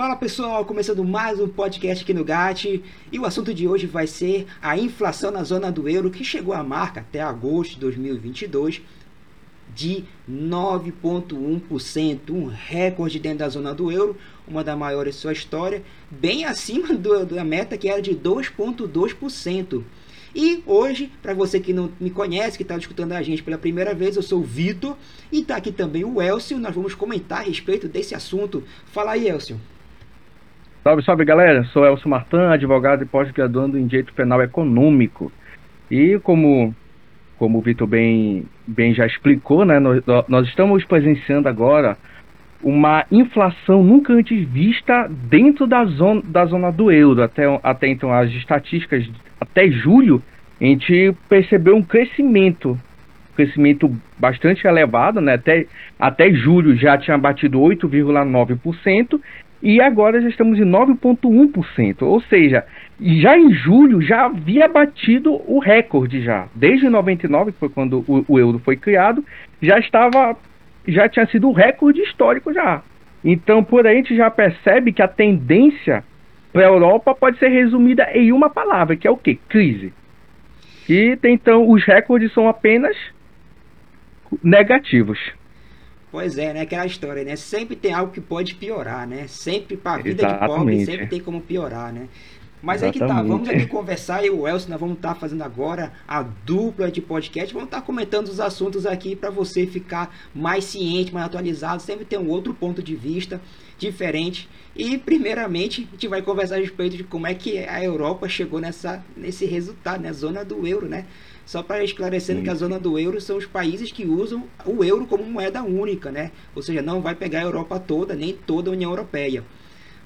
Fala pessoal, começando mais um podcast aqui no GAT e o assunto de hoje vai ser a inflação na zona do euro que chegou à marca até agosto de 2022 de 9,1%, um recorde dentro da zona do euro, uma das maiores de sua história, bem acima do, da meta que era de 2,2%. E hoje, para você que não me conhece, que está escutando a gente pela primeira vez, eu sou o Vitor e está aqui também o Elcio. Nós vamos comentar a respeito desse assunto. Fala aí, Elcio. Salve, salve galera, sou Elcio Martin, advogado e pós-graduando em Direito Penal Econômico. E como, como o Vitor bem, bem já explicou, né, nós, nós estamos presenciando agora uma inflação nunca antes vista dentro da zona, da zona do euro. Até, até então, as estatísticas, até julho, a gente percebeu um crescimento, crescimento bastante elevado, né? até, até julho já tinha batido 8,9%, e agora já estamos em 9,1%. Ou seja, já em julho já havia batido o recorde já. Desde 99, que foi quando o, o euro foi criado, já estava já tinha sido o recorde histórico já. Então, por aí a gente já percebe que a tendência para a Europa pode ser resumida em uma palavra, que é o quê? Crise. E então os recordes são apenas negativos. Pois é, né? Aquela história, né? Sempre tem algo que pode piorar, né? Sempre para a vida Exatamente. de pobre, sempre tem como piorar, né? Mas Exatamente. aí que tá, vamos aqui conversar, eu e o Elcio, nós vamos estar tá fazendo agora a dupla de podcast, vamos estar tá comentando os assuntos aqui para você ficar mais ciente, mais atualizado, sempre ter um outro ponto de vista diferente. E primeiramente a gente vai conversar a respeito de como é que a Europa chegou nessa, nesse resultado, na né? zona do euro, né? Só para esclarecendo que a zona do euro são os países que usam o euro como moeda única, né? Ou seja, não vai pegar a Europa toda, nem toda a União Europeia.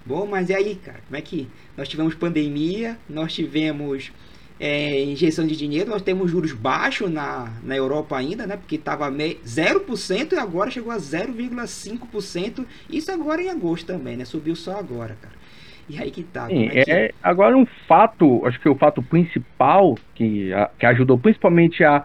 Bom, mas e aí, cara? Como é que nós tivemos pandemia, nós tivemos é, injeção de dinheiro, nós temos juros baixos na, na Europa ainda, né? Porque estava 0% e agora chegou a 0,5%. Isso agora em agosto também, né? Subiu só agora, cara. E aí que tá. Sim, é que... é, agora um fato, acho que o fato principal que, a, que ajudou principalmente a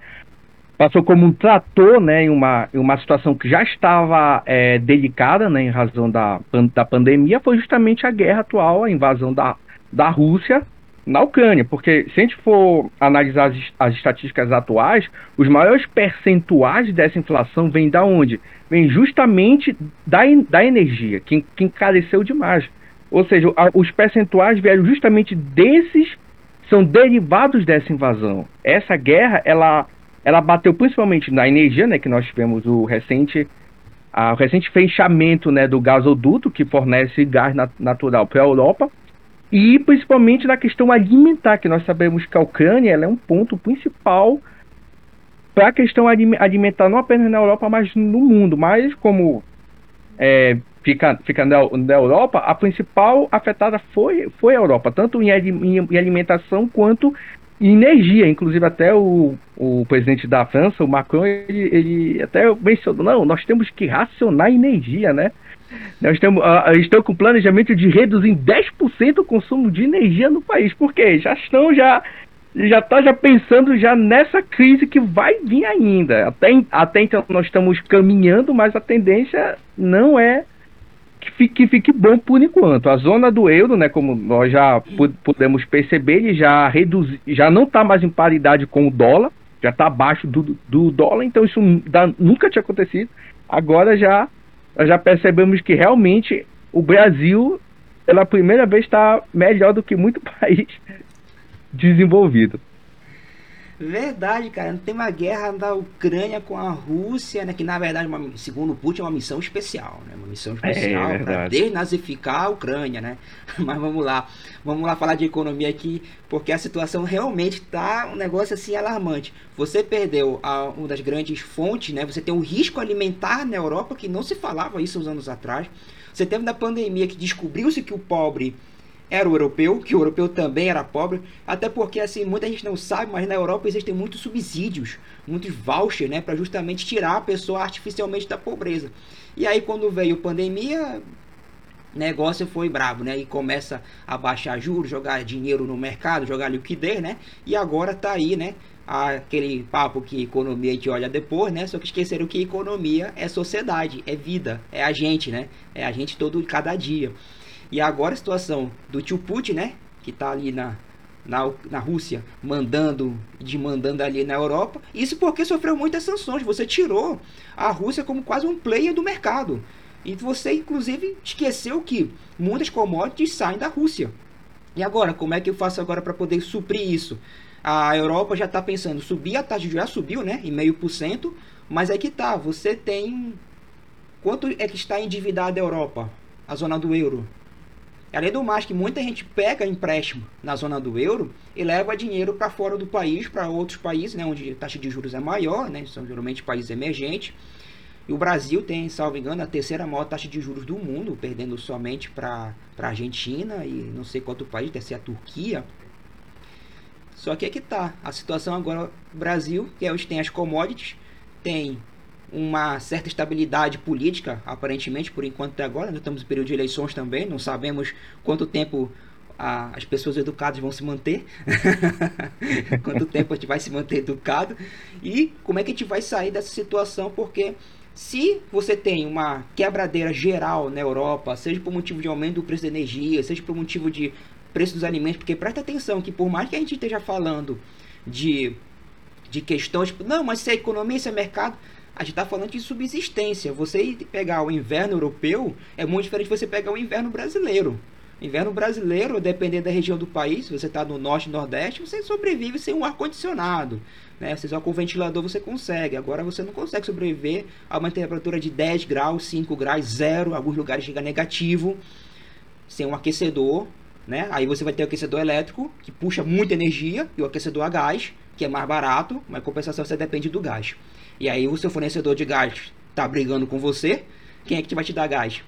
passou como um trator né, em, uma, em uma situação que já estava é, delicada né, em razão da, da pandemia, foi justamente a guerra atual, a invasão da, da Rússia na Ucrânia. Porque se a gente for analisar as, as estatísticas atuais, os maiores percentuais dessa inflação vêm da onde? Vem justamente da, da energia, que, que encareceu demais. Ou seja, a, os percentuais vieram justamente desses, são derivados dessa invasão. Essa guerra, ela ela bateu principalmente na energia, né, que nós tivemos o recente a, o recente fechamento né, do gasoduto que fornece gás nat natural para a Europa e principalmente na questão alimentar, que nós sabemos que a Ucrânia é um ponto principal para a questão alimentar não apenas na Europa, mas no mundo. Mas como é, fica, fica na, na, Europa, a principal afetada foi, foi a Europa, tanto em, em, em alimentação quanto energia. Inclusive, até o, o presidente da França, o Macron, ele, ele até mencionou: não, nós temos que racionar energia, né? Nós estamos, uh, estão com planejamento de reduzir em 10% o consumo de energia no país, porque já estão já já está já pensando já nessa crise que vai vir ainda. Até, até então nós estamos caminhando, mas a tendência não é que fique, que fique bom por enquanto. A zona do euro, né, como nós já podemos perceber, ele já reduzi, já não está mais em paridade com o dólar, já está abaixo do, do dólar, então isso dá, nunca tinha acontecido. Agora já já percebemos que realmente o Brasil, pela primeira vez, está melhor do que muito país desenvolvido. Verdade, cara. Tem uma guerra da Ucrânia com a Rússia, né? Que na verdade, uma, segundo Putin, é uma missão especial, né? Uma missão é, especial é, para desnazificar a Ucrânia, né? Mas vamos lá, vamos lá falar de economia aqui, porque a situação realmente tá um negócio assim alarmante. Você perdeu a, uma das grandes fontes, né? Você tem um risco alimentar na Europa que não se falava isso uns anos atrás. Você teve na pandemia que descobriu-se que o pobre era o europeu, que o europeu também era pobre, até porque assim, muita gente não sabe, mas na Europa existem muitos subsídios, muitos vouchers, né, para justamente tirar a pessoa artificialmente da pobreza. E aí quando veio a pandemia, negócio foi brabo, né? E começa a baixar juros, jogar dinheiro no mercado, jogar liquidez, né? E agora tá aí, né? Aquele papo que economia a gente olha depois, né? Só que esqueceram que economia é sociedade, é vida, é a gente, né? É a gente todo cada dia. E agora a situação do tio Putin, né? Que está ali na, na, na Rússia, mandando, demandando ali na Europa. Isso porque sofreu muitas sanções. Você tirou a Rússia como quase um player do mercado. E você, inclusive, esqueceu que muitas commodities saem da Rússia. E agora, como é que eu faço agora para poder suprir isso? A Europa já está pensando, subir a taxa de já subiu, né, em meio por cento, mas é que tá, você tem quanto é que está endividada a Europa, a zona do euro? Além do mais que muita gente pega empréstimo na zona do euro e leva dinheiro para fora do país, para outros países, né, onde a taxa de juros é maior, né, são geralmente países emergentes. E o Brasil tem, salvo engano, a terceira maior taxa de juros do mundo, perdendo somente para a Argentina e não sei quanto país, deve ser a Turquia. Só que é que tá. A situação agora o Brasil, que é onde tem as commodities, tem uma certa estabilidade política, aparentemente, por enquanto até agora. Nós estamos em período de eleições também, não sabemos quanto tempo a, as pessoas educadas vão se manter, quanto tempo a gente vai se manter educado e como é que a gente vai sair dessa situação, porque se você tem uma quebradeira geral na Europa, seja por motivo de aumento do preço da energia, seja por motivo de preço dos alimentos, porque presta atenção que por mais que a gente esteja falando de, de questões, tipo, não, mas se é economia, se é mercado, a gente está falando de subsistência. Você pegar o inverno europeu é muito diferente de você pegar o inverno brasileiro. Inverno brasileiro, dependendo da região do país, se você está no norte e nordeste, você sobrevive sem um ar-condicionado. Né? Se só com ventilador você consegue. Agora você não consegue sobreviver a uma temperatura de 10 graus, 5 graus, zero. Alguns lugares chega negativo. Sem um aquecedor. Né? Aí você vai ter o aquecedor elétrico, que puxa muita energia, e o aquecedor a gás, que é mais barato, mas compensação você depende do gás. E aí o seu fornecedor de gás está brigando com você, quem é que vai te dar gás?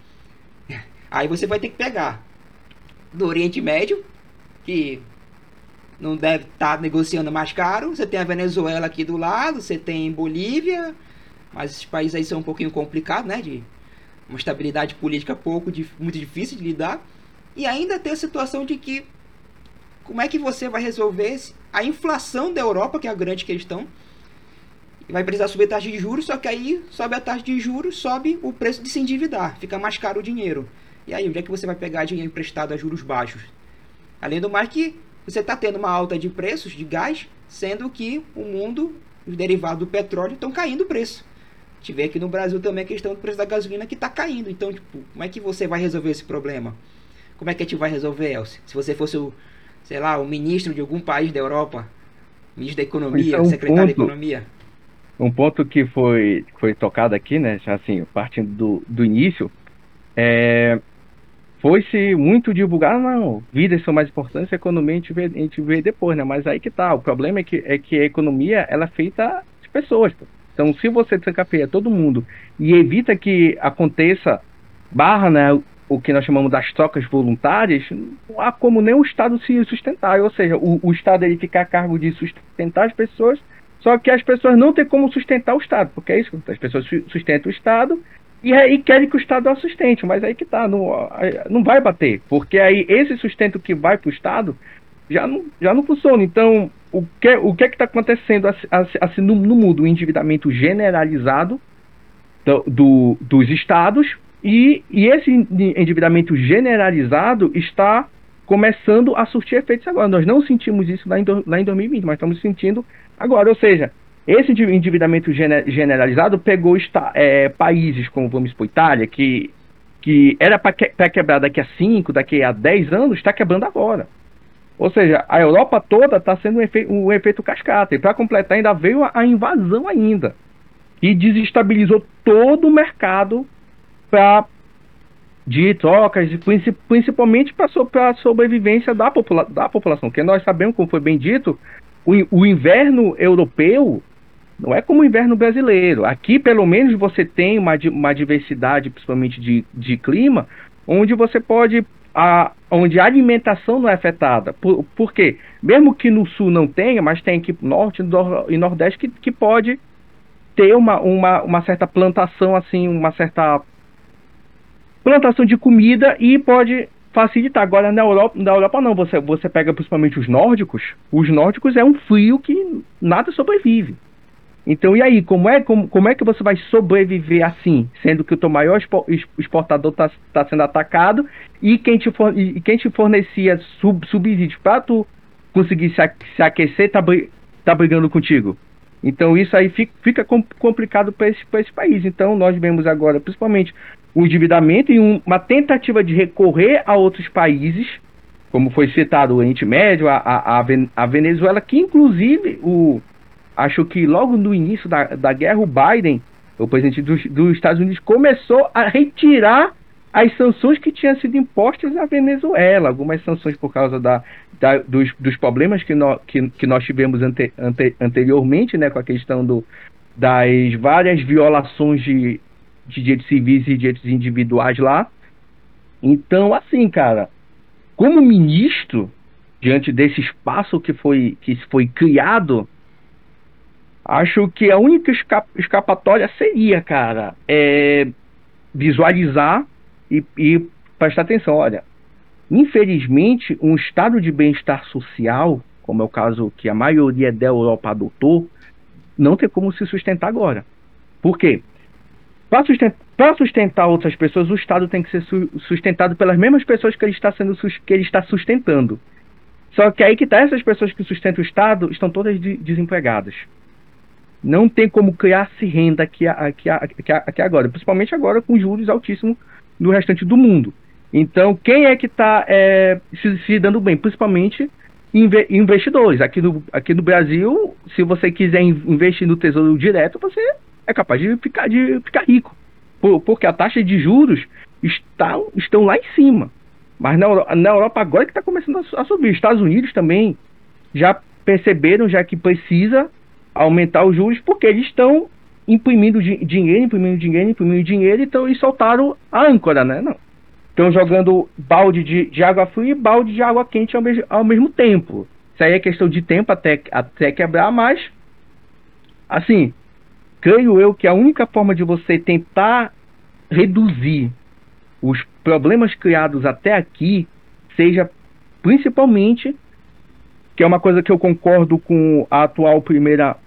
Aí você vai ter que pegar do Oriente Médio, que não deve estar tá negociando mais caro. Você tem a Venezuela aqui do lado, você tem Bolívia, mas esses países aí são um pouquinho complicados, né? De uma estabilidade política pouco, muito difícil de lidar. E ainda tem a situação de que como é que você vai resolver a inflação da Europa, que é a grande questão. Vai precisar subir a taxa de juros, só que aí sobe a taxa de juros, sobe o preço de se endividar, fica mais caro o dinheiro. E aí, onde é que você vai pegar dinheiro emprestado a juros baixos? Além do mais que você está tendo uma alta de preços de gás, sendo que o mundo, os derivados do petróleo, estão caindo o preço. Tive aqui no Brasil também a questão do preço da gasolina que está caindo. Então, tipo, como é que você vai resolver esse problema? Como é que a gente vai resolver, Elcio? Se você fosse o, sei lá, o ministro de algum país da Europa, ministro da Economia, um secretário ponto, da Economia. Um ponto que foi, foi tocado aqui, né, assim, partindo do, do início, é, foi-se muito divulgar, não, vidas são mais importantes, a economia a gente, vê, a gente vê depois, né, mas aí que tá, o problema é que, é que a economia, ela é feita de pessoas, pô. Então, se você desencapia todo mundo e evita que aconteça barra, né, o que nós chamamos das trocas voluntárias, não há como nem o Estado se sustentar. Ou seja, o, o Estado ele fica a cargo de sustentar as pessoas, só que as pessoas não têm como sustentar o Estado, porque é isso, as pessoas sustentam o Estado e, e querem que o Estado a sustente, mas aí que tá, não, não vai bater, porque aí esse sustento que vai para o Estado já não, já não funciona. Então, o que, o que é está acontecendo assim no, no, mundo? O endividamento generalizado do, do, dos estados e, e esse endividamento generalizado está começando a surtir efeitos agora. Nós não sentimos isso lá em, lá em 2020, mas estamos sentindo agora. Ou seja, esse endividamento generalizado pegou é, países como, vamos supor, Itália, que, que era para que, quebrar daqui a 5, daqui a 10 anos, está quebrando agora. Ou seja, a Europa toda está sendo um, efe, um efeito cascata. E para completar, ainda veio a, a invasão ainda. E desestabilizou todo o mercado para de trocas, principalmente para a sobrevivência da, popula da população. Porque nós sabemos, como foi bem dito, o, o inverno europeu não é como o inverno brasileiro. Aqui, pelo menos, você tem uma, uma diversidade, principalmente de, de clima, onde você pode. A, onde a alimentação não é afetada. Por, por quê? Mesmo que no sul não tenha, mas tem aqui no norte e nordeste que, que pode ter uma, uma, uma certa plantação, assim, uma certa plantação de comida e pode facilitar. Agora na Europa, na Europa não, você, você pega principalmente os nórdicos, os nórdicos é um frio que nada sobrevive. Então, e aí, como é, como, como é que você vai sobreviver assim, sendo que o teu maior exportador está tá sendo atacado e quem te, for, e quem te fornecia sub, subsídios para tu conseguir se, se aquecer está tá brigando contigo? Então, isso aí fica, fica complicado para esse, esse país. Então, nós vemos agora, principalmente, o endividamento e um, uma tentativa de recorrer a outros países, como foi citado o Oriente Médio, a, a, a Venezuela, que inclusive o acho que logo no início da, da guerra, o Biden, o presidente dos, dos Estados Unidos, começou a retirar as sanções que tinham sido impostas à Venezuela, algumas sanções por causa da, da dos, dos, problemas que, no, que, que nós tivemos ante, ante, anteriormente, né, com a questão do, das várias violações de, de direitos civis e direitos individuais lá. Então, assim, cara, como ministro, diante desse espaço que foi, que foi criado Acho que a única escapatória seria, cara, é visualizar e, e prestar atenção. Olha, infelizmente, um estado de bem-estar social, como é o caso que a maioria da Europa adotou, não tem como se sustentar agora. Por quê? Para sustentar, sustentar, outras pessoas, o Estado tem que ser sustentado pelas mesmas pessoas que ele está, sendo, que ele está sustentando. Só que aí que tá, essas pessoas que sustentam o Estado estão todas de, desempregadas. Não tem como criar-se renda aqui, aqui, aqui, aqui agora, principalmente agora com juros altíssimos no restante do mundo. Então, quem é que está é, se, se, dando bem? Principalmente investidores. Aqui no, aqui no Brasil, se você quiser investir no Tesouro Direto, você é capaz de ficar, de ficar rico. Por, porque a taxa de juros está, estão lá em cima. Mas na, na Europa agora que está começando a, a subir. Estados Unidos também já perceberam já que precisa aumentar os juros porque eles estão imprimindo di dinheiro, imprimindo dinheiro, imprimindo dinheiro, então eles soltaram a âncora, né? Não. Estão jogando balde de, de, água fria e balde de água quente ao, me ao mesmo tempo. Isso aí é questão de tempo até, até quebrar, mas assim, creio eu que a única forma de você tentar reduzir os problemas criados até aqui seja principalmente que é uma coisa que eu concordo com a atual primeira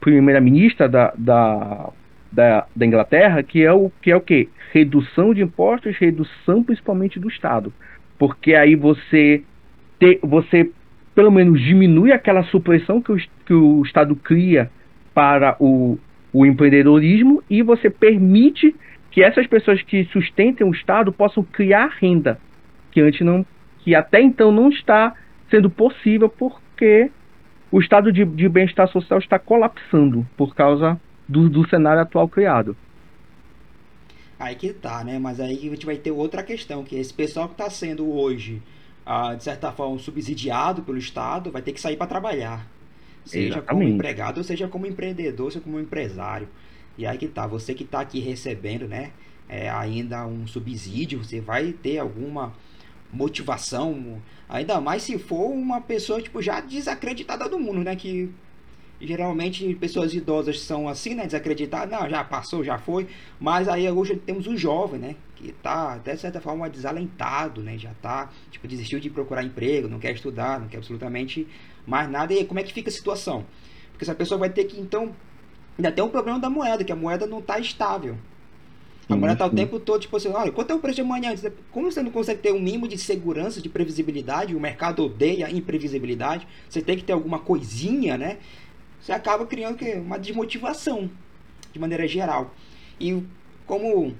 primeira-ministra da, da, da, da, Inglaterra, que é o que é o que redução de impostos, redução principalmente do Estado, porque aí você te, você pelo menos diminui aquela supressão que o, que o Estado cria para o, o empreendedorismo e você permite que essas pessoas que sustentem o Estado possam criar renda que antes não que até então não está sendo possível porque o estado de, de bem-estar social está colapsando por causa do, do cenário atual criado. Aí que tá, né? Mas aí a gente vai ter outra questão, que esse pessoal que está sendo hoje, ah, de certa forma, subsidiado pelo Estado, vai ter que sair para trabalhar. Seja Exatamente. como empregado, ou seja como empreendedor, seja como empresário. E aí que tá, você que está aqui recebendo, né? É, ainda um subsídio, você vai ter alguma motivação, ainda mais se for uma pessoa tipo já desacreditada do mundo, né, que geralmente pessoas idosas são assim, né, desacreditadas, não, já passou, já foi, mas aí hoje temos o jovem, né, que tá de certa forma desalentado, né, já tá, tipo, desistiu de procurar emprego, não quer estudar, não quer absolutamente mais nada, e aí, como é que fica a situação? Porque essa pessoa vai ter que, então, ainda tem um problema da moeda, que a moeda não está estável, a mulher tá o tempo todo, tipo assim, olha, quanto é o preço de amanhã? Como você não consegue ter um mínimo de segurança, de previsibilidade? O mercado odeia imprevisibilidade. Você tem que ter alguma coisinha, né? Você acaba criando uma desmotivação, de maneira geral. E como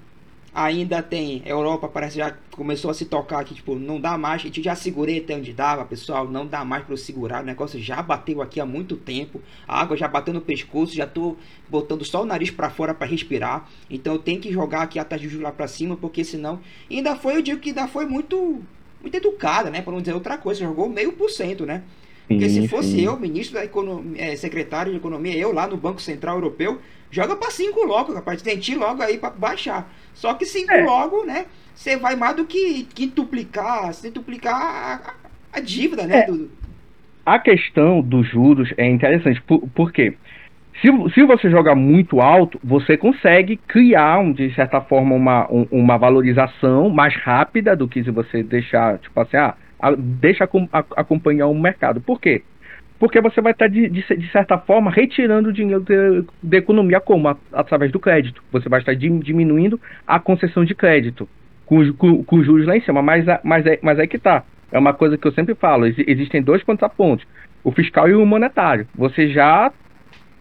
ainda tem Europa parece já começou a se tocar que tipo não dá mais. A gente já segurei até onde dava pessoal não dá mais para eu segurar. O negócio já bateu aqui há muito tempo. A água já bateu no pescoço já tô botando só o nariz para fora para respirar. Então eu tenho que jogar aqui a taxa lá para cima porque senão ainda foi eu digo que ainda foi muito muito educada né? Para não dizer outra coisa jogou meio por cento né porque sim, se fosse sim. eu, ministro da economia, é, secretário de economia, eu lá no Banco Central Europeu, joga para 5 logo, rapaz, tente logo aí para baixar. Só que 5 é. logo, né? Você vai mais do que quintuplicar, duplicar a, a, dívida, né? É. Do... A questão dos juros é interessante, por, por quê? Se, se você jogar muito alto, você consegue criar, de certa forma, uma, um, uma valorização mais rápida do que se você deixar, tipo assim, ah, deixa acompanhar o mercado. Por quê? porque você vai estar, de, de, de certa forma, retirando dinheiro da economia como? Através do crédito. Você vai estar diminuindo a concessão de crédito, com, com, com juros lá em cima. Mas, mas, é, mas é que tá. É uma coisa que eu sempre falo. Existem dois contrapontos. O fiscal e o monetário. Você já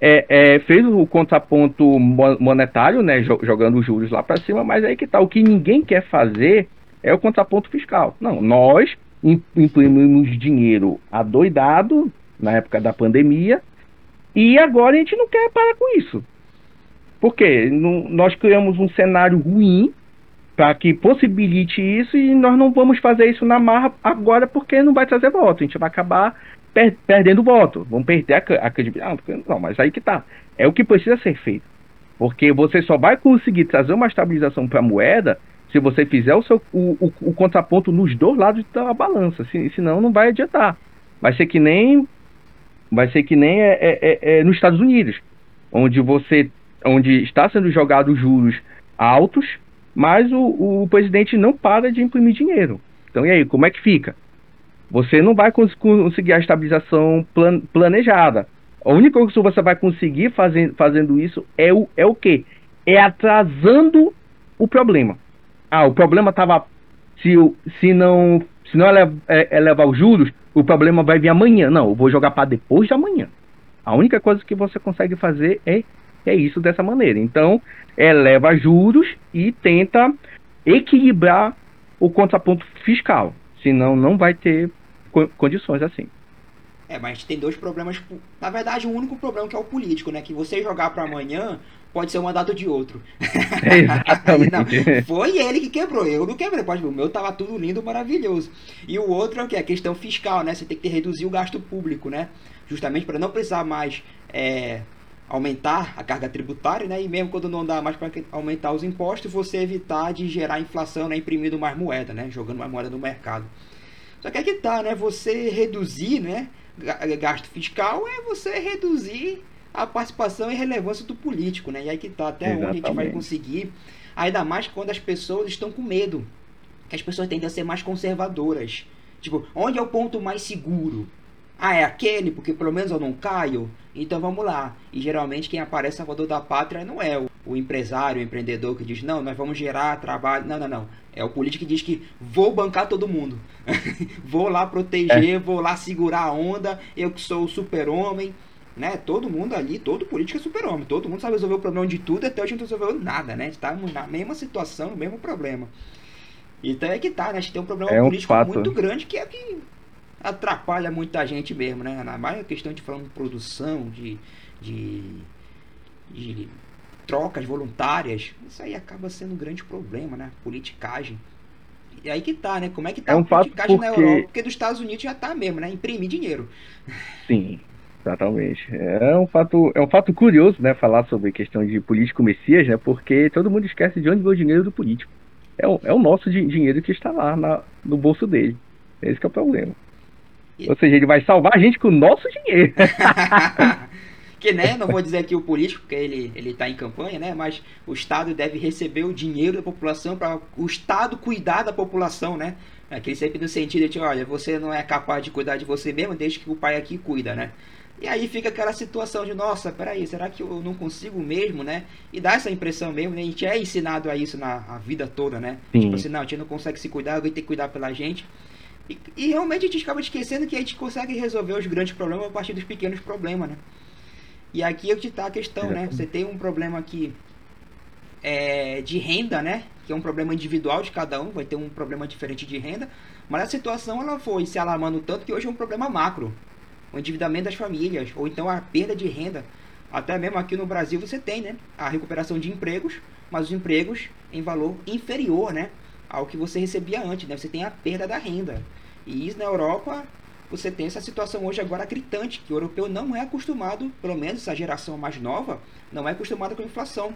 é, é, fez o contraponto monetário, né, jogando os juros lá para cima, mas aí que tá. O que ninguém quer fazer é o contraponto fiscal. Não, nós imprimimos dinheiro adoidado na época da pandemia e agora a gente não quer parar com isso. Porque nós criamos um cenário ruim para que possibilite isso e nós não vamos fazer isso na marra agora porque não vai trazer voto. A gente vai acabar per perdendo voto. Vamos perder a, a credibilidade. Não, mas aí que tá. É o que precisa ser feito. Porque você só vai conseguir trazer uma estabilização para a moeda se você fizer o, seu, o, o, o, contraponto nos dois lados da balança. Se, senão não vai adiantar. Vai ser que nem vai ser que nem é, é, é, é nos Estados Unidos, onde você onde está sendo jogados juros altos, mas o, o presidente não para de imprimir dinheiro. Então e aí, como é que fica? Você não vai cons conseguir a estabilização plan planejada. A única coisa que você vai conseguir fazendo, fazendo isso é o, é o quê? É atrasando o problema. Ah, o problema estava. Se, se não se não é, elevar os juros, o problema vai vir amanhã. Não, eu vou jogar para depois de amanhã. A única coisa que você consegue fazer é, é isso dessa maneira. Então, eleva juros e tenta equilibrar o contraponto fiscal. Senão, não vai ter condições assim. É, mas tem dois problemas. Na verdade, o único problema que é o político, né? Que você jogar para amanhã pode ser um mandato de outro. Exatamente. não, foi ele que quebrou, eu não quebrei. Pode, o meu tava tudo lindo, maravilhoso. E o outro é o que? A questão fiscal, né? Você tem que reduzir o gasto público, né? Justamente para não precisar mais é, aumentar a carga tributária, né? E mesmo quando não dá mais para aumentar os impostos, você evitar de gerar inflação, né? Imprimindo mais moeda, né? Jogando mais moeda no mercado. Só que aqui tá, né? Você reduzir, né? gasto fiscal é você reduzir a participação e relevância do político, né? E aí que tá até Exatamente. onde a gente vai conseguir, ainda mais quando as pessoas estão com medo, que as pessoas tendem a ser mais conservadoras. Tipo, onde é o ponto mais seguro? Ah, é aquele, porque pelo menos eu não caio? Então vamos lá. E geralmente quem aparece salvador da pátria não é o, o empresário, o empreendedor que diz, não, nós vamos gerar trabalho. Não, não, não. É o político que diz que vou bancar todo mundo. vou lá proteger, é. vou lá segurar a onda, eu que sou o super-homem. Né? Todo mundo ali, todo político é super-homem. Todo mundo sabe resolver o problema de tudo, até hoje não resolveu nada, né? Está na mesma situação, no mesmo problema. Então é que tá, né? A gente tem um problema é um político fato. muito grande que é que atrapalha muita gente mesmo, né? Na mais questão de falando de produção, de, de, de trocas voluntárias, isso aí acaba sendo um grande problema, né? Politicagem. E aí que tá, né? Como é que tá é um a politicagem porque... na Europa? Porque dos Estados Unidos já tá mesmo, né? Imprimir dinheiro. Sim, exatamente. É um fato, é um fato curioso, né? Falar sobre questão de político messias, né? Porque todo mundo esquece de onde vem o dinheiro do político. É o, é o nosso dinheiro que está lá na, no bolso dele. Esse é o problema. E... Ou seja, ele vai salvar a gente com o nosso dinheiro. que né, não vou dizer aqui o político, porque ele ele está em campanha, né, mas o Estado deve receber o dinheiro da população para o Estado cuidar da população, né? Aquele sempre no sentido de, olha, você não é capaz de cuidar de você mesmo, desde que o pai aqui cuida, né? E aí fica aquela situação de, nossa, peraí, será que eu não consigo mesmo, né? E dá essa impressão mesmo, né? A gente é ensinado a isso na a vida toda, né? Sim. Tipo assim, não, a gente não consegue se cuidar, alguém tem que cuidar pela gente. E, e, realmente a gente acaba esquecendo que a gente consegue resolver os grandes problemas a partir dos pequenos problemas, né? E aqui é que está a questão, né? Você tem um problema aqui é, de renda, né? Que é um problema individual de cada um, vai ter um problema diferente de renda. Mas a situação ela foi se alarmando tanto que hoje é um problema macro. O endividamento das famílias, ou então a perda de renda. Até mesmo aqui no Brasil você tem, né? A recuperação de empregos, mas os empregos em valor inferior, né? Ao que você recebia antes, né? Você tem a perda da renda. E isso na Europa você tem essa situação hoje agora gritante, que o europeu não é acostumado, pelo menos essa geração mais nova, não é acostumada com a inflação.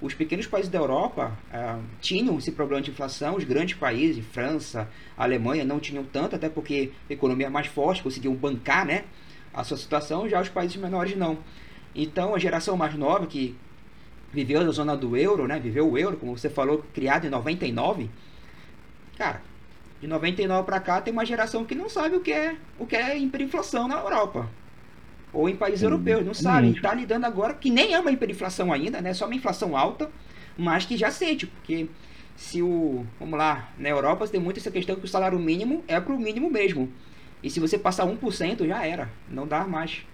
Os pequenos países da Europa ah, tinham esse problema de inflação, os grandes países, França, Alemanha, não tinham tanto, até porque a economia é mais forte, conseguiam bancar né, a sua situação, já os países menores não. Então a geração mais nova, que viveu na zona do euro, né, viveu o euro, como você falou, criado em 99, cara, de 99 para cá tem uma geração que não sabe o que é o que é hiperinflação na Europa. Ou em países europeus, não sabe. Está lidando agora, que nem é uma hiperinflação ainda, né? Só uma inflação alta, mas que já sente, porque se o. Vamos lá, na Europa tem muito essa questão que o salário mínimo é para o mínimo mesmo. E se você passar 1%, já era, não dá mais.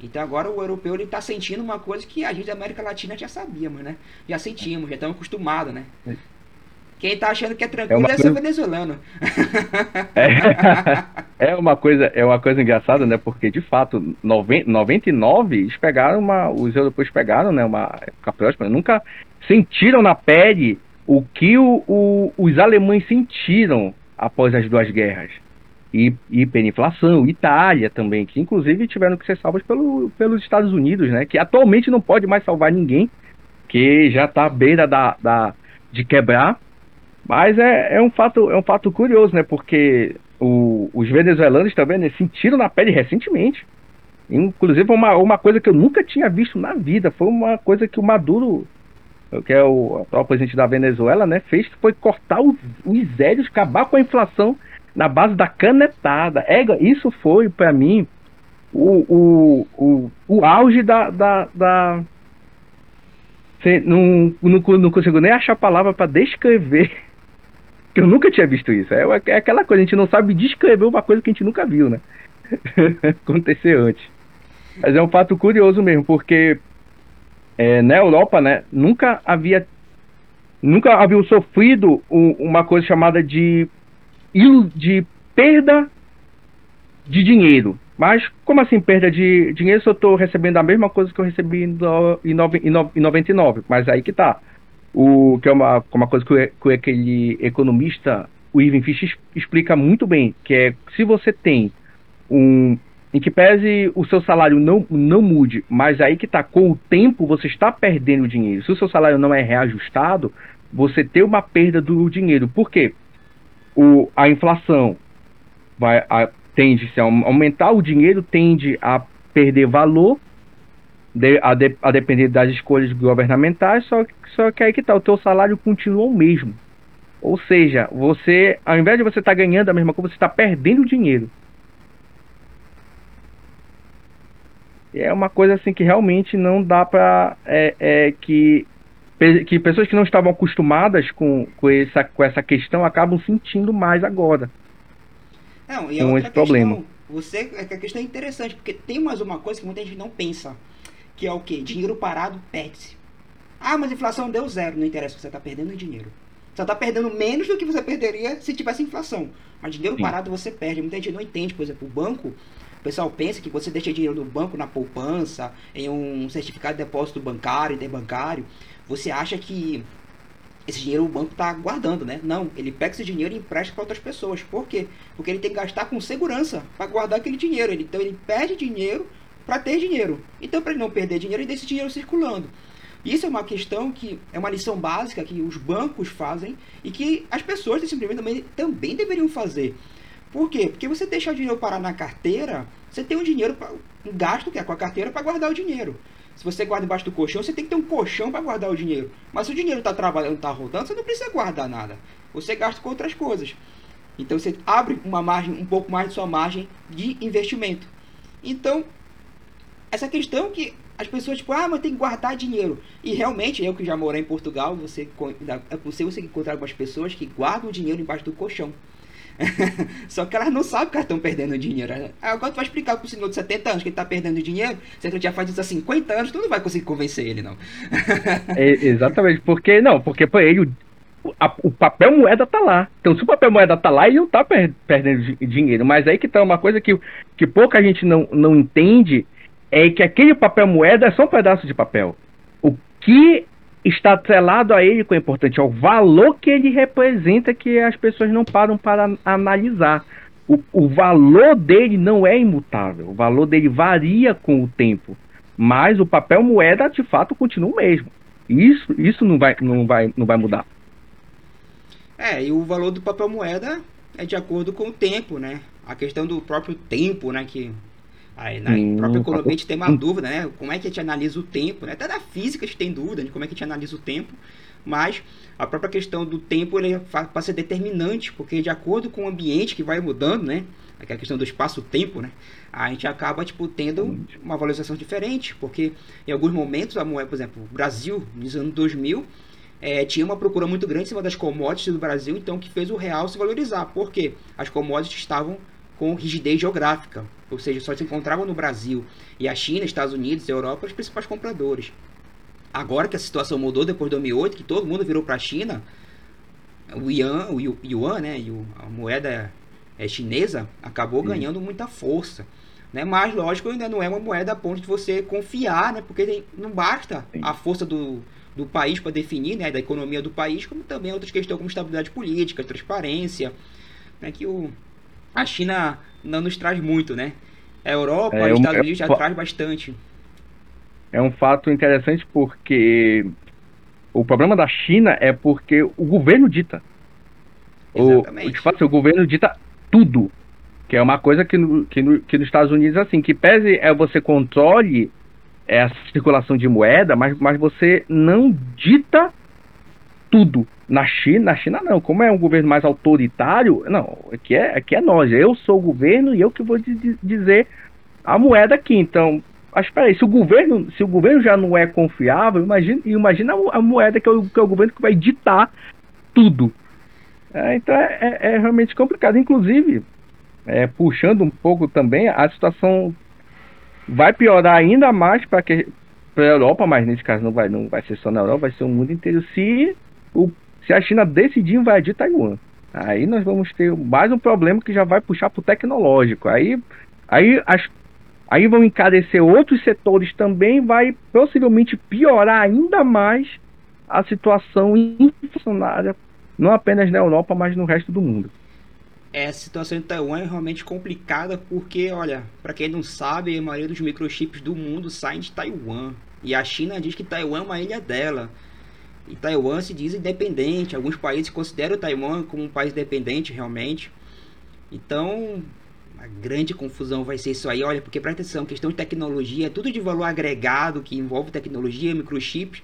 Então agora o europeu ele está sentindo uma coisa que a gente da América Latina já sabíamos, né? Já sentimos, já estamos acostumados, né? É. Quem está achando que é tranquilo é, é coisa... venezuelano. É, é, uma coisa, é uma coisa engraçada, né? Porque de fato, 99 eles pegaram uma, os europeus pegaram, né? Uma época próxima, nunca sentiram na pele o que o, o, os alemães sentiram após as duas guerras e hiperinflação, Itália também, que inclusive tiveram que ser salvos pelo, pelos Estados Unidos, né? Que atualmente não pode mais salvar ninguém, que já está à beira da, da, de quebrar. Mas é, é, um fato, é um fato curioso, né? Porque o, os venezuelanos também né, sentiram na pele recentemente. Inclusive, uma, uma coisa que eu nunca tinha visto na vida. Foi uma coisa que o Maduro, que é o atual presidente da Venezuela, né, fez, foi cortar os, os acabar com a inflação na base da canetada. É, isso foi, para mim, o, o, o, o auge da. da, da... Não, não, não consigo nem achar a palavra para descrever. Que eu nunca tinha visto isso. É, é aquela coisa, a gente não sabe descrever uma coisa que a gente nunca viu, né? Acontecer antes. Mas é um fato curioso mesmo, porque é, na Europa, né, nunca havia nunca havia sofrido um, uma coisa chamada de de perda de dinheiro. Mas como assim perda de dinheiro se eu estou recebendo a mesma coisa que eu recebi em, no, em, no, em 99? Mas aí que tá. O, que é uma, uma coisa que, que aquele economista, o Irving Fischer, explica muito bem, que é se você tem um. Em que pese o seu salário não, não mude, mas aí que tá, com o tempo você está perdendo dinheiro. Se o seu salário não é reajustado, você tem uma perda do dinheiro. Por quê? o, a inflação vai a, tende a aumentar, o dinheiro tende a perder valor de, a, de, a, depender das escolhas governamentais, só, só que aí que tá, o teu salário continua o mesmo. Ou seja, você, ao invés de você estar tá ganhando a mesma coisa, você está perdendo dinheiro. é uma coisa assim que realmente não dá para é, é, que que pessoas que não estavam acostumadas com, com, essa, com essa questão acabam sentindo mais agora. Não, e com esse problema. Você, é a questão é interessante, porque tem mais uma coisa que muita gente não pensa, que é o que? Dinheiro parado perde-se. Ah, mas inflação deu zero, não interessa, você está perdendo dinheiro. Você está perdendo menos do que você perderia se tivesse inflação. Mas dinheiro Sim. parado você perde. Muita gente não entende, por exemplo, o banco, o pessoal pensa que você deixa dinheiro no banco, na poupança, em um certificado de depósito bancário, interbancário, você acha que esse dinheiro o banco está guardando, né? Não, ele pega esse dinheiro e empresta para outras pessoas. Por quê? Porque ele tem que gastar com segurança para guardar aquele dinheiro. Então ele perde dinheiro para ter dinheiro. Então para ele não perder dinheiro, ele deixa esse dinheiro circulando. Isso é uma questão que é uma lição básica que os bancos fazem e que as pessoas simplesmente também, também deveriam fazer. Por quê? Porque você deixar o dinheiro parar na carteira, você tem um dinheiro, pra, um gasto que é com a carteira para guardar o dinheiro. Se você guarda embaixo do colchão, você tem que ter um colchão para guardar o dinheiro. Mas se o dinheiro está trabalhando, está rodando, você não precisa guardar nada. Você gasta com outras coisas. Então você abre uma margem, um pouco mais de sua margem de investimento. Então, essa questão que as pessoas, tipo, ah, mas tem que guardar dinheiro. E realmente, eu que já morei em Portugal, você, é possível você encontrar algumas pessoas que guardam o dinheiro embaixo do colchão. Só que elas não sabem que elas estão perdendo dinheiro. Agora tu vai explicar pro senhor de 70 anos que ele está perdendo dinheiro, se ele já faz isso há 50 anos, tu não vai conseguir convencer ele, não. é, exatamente, porque não, porque para ele o, a, o papel moeda tá lá. Então se o papel moeda tá lá, ele não tá per, perdendo dinheiro. Mas aí que tá uma coisa que, que pouca gente não, não entende, é que aquele papel moeda é só um pedaço de papel. O que está atrelado a ele, que é importante, ao valor que ele representa que as pessoas não param para analisar. O, o valor dele não é imutável, o valor dele varia com o tempo, mas o papel moeda de fato continua o mesmo. Isso, isso não, vai, não, vai, não vai mudar. É, e o valor do papel moeda é de acordo com o tempo, né? A questão do próprio tempo, né? Que Aí na hum, própria economia a gente tem uma dúvida, né? Como é que a gente analisa o tempo, né? Até na física a gente tem dúvida de como é que a gente analisa o tempo. mas a própria questão do tempo ele passa a ser determinante, porque de acordo com o ambiente que vai mudando, né? Aquela questão do espaço-tempo, né? A gente acaba, tipo, tendo uma valorização diferente, porque em alguns momentos a moeda, por exemplo, o Brasil, nos anos 2000, é, tinha uma procura muito grande em cima das commodities do Brasil, então que fez o real se valorizar. Por quê? As commodities estavam com rigidez geográfica, ou seja, só se encontravam no Brasil. E a China, Estados Unidos e Europa os principais compradores. Agora que a situação mudou depois de 2008, que todo mundo virou para a China, o yuan, o yuan, né, a moeda é, chinesa, acabou Sim. ganhando muita força. Né? Mas, lógico, ainda não é uma moeda a ponto de você confiar, né? porque não basta Sim. a força do, do país para definir, né, da economia do país, como também outras questões como estabilidade política, transparência, né, que o, a China não nos traz muito, né? A Europa, é, os Estados Unidos já traz bastante. É um fato interessante porque o problema da China é porque o governo dita. Exatamente. O, tipo assim, o governo dita tudo. Que é uma coisa que, no, que, no, que nos Estados Unidos, assim, que pese é você controle é a circulação de moeda, mas, mas você não dita tudo. Na China, na China não, como é um governo mais autoritário, não, aqui é, aqui é nós, eu sou o governo e eu que vou dizer a moeda aqui. Então, mas peraí, se o governo, se o governo já não é confiável, imagina, imagina a moeda que é, o, que é o governo que vai ditar tudo. É, então é, é, é, realmente complicado. Inclusive, é, puxando um pouco também, a situação vai piorar ainda mais para para a Europa, mas nesse caso não vai, não vai ser só na Europa, vai ser o mundo inteiro se o se a China decidir invadir Taiwan. Aí nós vamos ter mais um problema que já vai puxar para o tecnológico. Aí, aí, as, aí vão encarecer outros setores também, vai possivelmente piorar ainda mais a situação inflacionária, não apenas na Europa, mas no resto do mundo. É, a situação em Taiwan é realmente complicada porque, olha, para quem não sabe, a maioria dos microchips do mundo saem de Taiwan. E a China diz que Taiwan é uma ilha dela. E Taiwan se diz independente. Alguns países consideram Taiwan como um país independente realmente. Então, a grande confusão vai ser isso aí. Olha, porque presta atenção, questão de tecnologia, tudo de valor agregado que envolve tecnologia, microchips.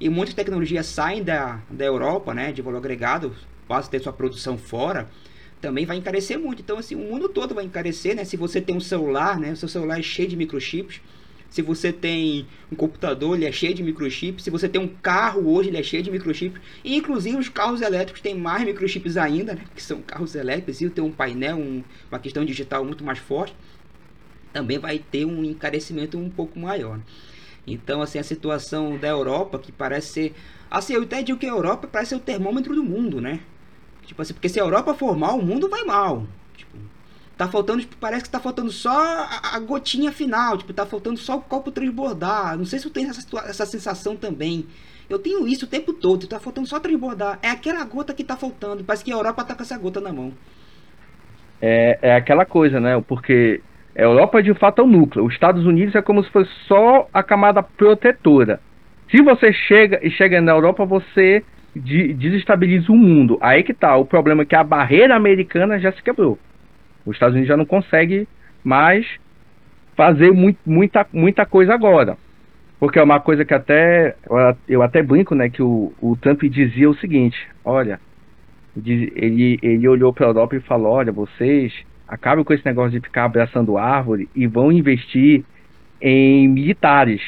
E muitas tecnologias saem da, da Europa, né, de valor agregado, passa a ter sua produção fora também vai encarecer muito. Então, assim, o mundo todo vai encarecer, né? Se você tem um celular, né? O seu celular é cheio de microchips. Se você tem um computador, ele é cheio de microchips. Se você tem um carro hoje, ele é cheio de microchips. E, inclusive, os carros elétricos têm mais microchips ainda, né? Que são carros elétricos. E tem um painel, um, uma questão digital muito mais forte. Também vai ter um encarecimento um pouco maior. Então, assim, a situação da Europa, que parece ser... Assim, eu até digo que a Europa parece ser o termômetro do mundo, né? Tipo assim, porque se a Europa for mal, o mundo vai mal. Tá faltando, tipo, parece que tá faltando só a, a, gotinha final, tipo, tá faltando só o copo transbordar. Não sei se eu tenho essa, essa sensação também. Eu tenho isso o tempo todo, tá faltando só transbordar. É aquela gota que tá faltando. Parece que a Europa tá com essa gota na mão. É, é aquela coisa, né? Porque a Europa de fato é o núcleo. Os Estados Unidos é como se fosse só a camada protetora. Se você chega e chega na Europa, você de, desestabiliza o mundo. Aí que tá. O problema é que a barreira americana já se quebrou. Os Estados Unidos já não consegue mais fazer muito, muita, muita coisa agora. Porque é uma coisa que até eu até brinco, né, que o, o Trump dizia o seguinte, olha, ele, ele olhou para a Europa e falou, olha, vocês acabem com esse negócio de ficar abraçando árvore e vão investir em militares,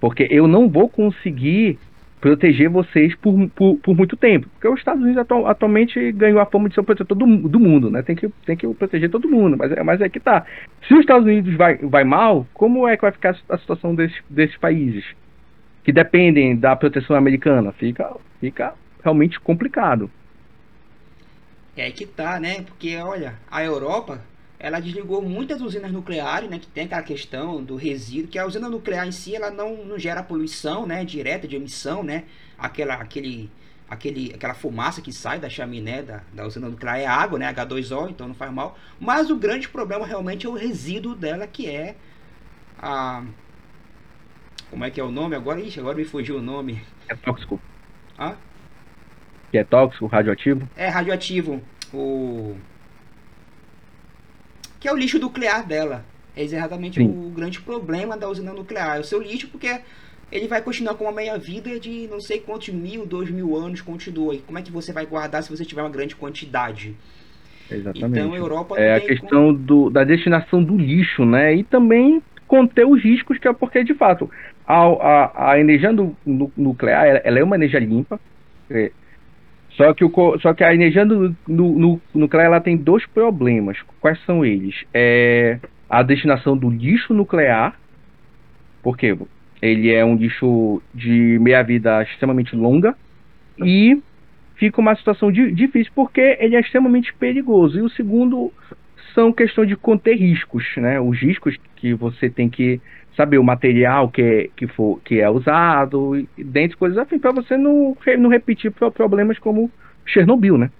porque eu não vou conseguir proteger vocês por, por, por, muito tempo. Porque os Estados Unidos atu atualmente ganhou a fama de ser o protetor do, do mundo, né? Tem que, tem que proteger todo mundo, mas, é, mas é que tá. Se os Estados Unidos vai, vai mal, como é que vai ficar a situação desses, desses países que dependem da proteção americana? Fica, fica realmente complicado. É aí que tá, né? Porque, olha, a Europa ela desligou muitas usinas nucleares, né, que tem aquela questão do resíduo, que a usina nuclear em si ela não, não gera poluição, né, direta de emissão, né, aquela aquele aquele aquela fumaça que sai da chaminé da, da usina nuclear é água, né, H2O, então não faz mal. Mas o grande problema realmente é o resíduo dela, que é a como é que é o nome agora? Ixi, agora me fugiu o nome. É tóxico. Hã? Que é tóxico, radioativo? É radioativo. O que é o lixo nuclear dela. É exatamente Sim. o grande problema da usina nuclear. É o seu lixo, porque ele vai continuar com uma meia-vida de não sei quantos mil, dois mil anos, continua. E como é que você vai guardar se você tiver uma grande quantidade? Exatamente. Então, a Europa é a questão como... do, da destinação do lixo, né? E também conter os riscos, que é porque, de fato, a, a, a energia do, no, nuclear ela, ela, é uma energia limpa. Só que, o, só que a energia no, no, nuclear ela tem dois problemas. Quais são eles? É a destinação do lixo nuclear, porque ele é um lixo de meia-vida extremamente longa, e fica uma situação difícil porque ele é extremamente perigoso. E o segundo são questões de conter riscos, né? Os riscos que você tem que saber o material que é, que for, que é usado, e dentre coisas assim, para você não, não repetir problemas como Chernobyl, né?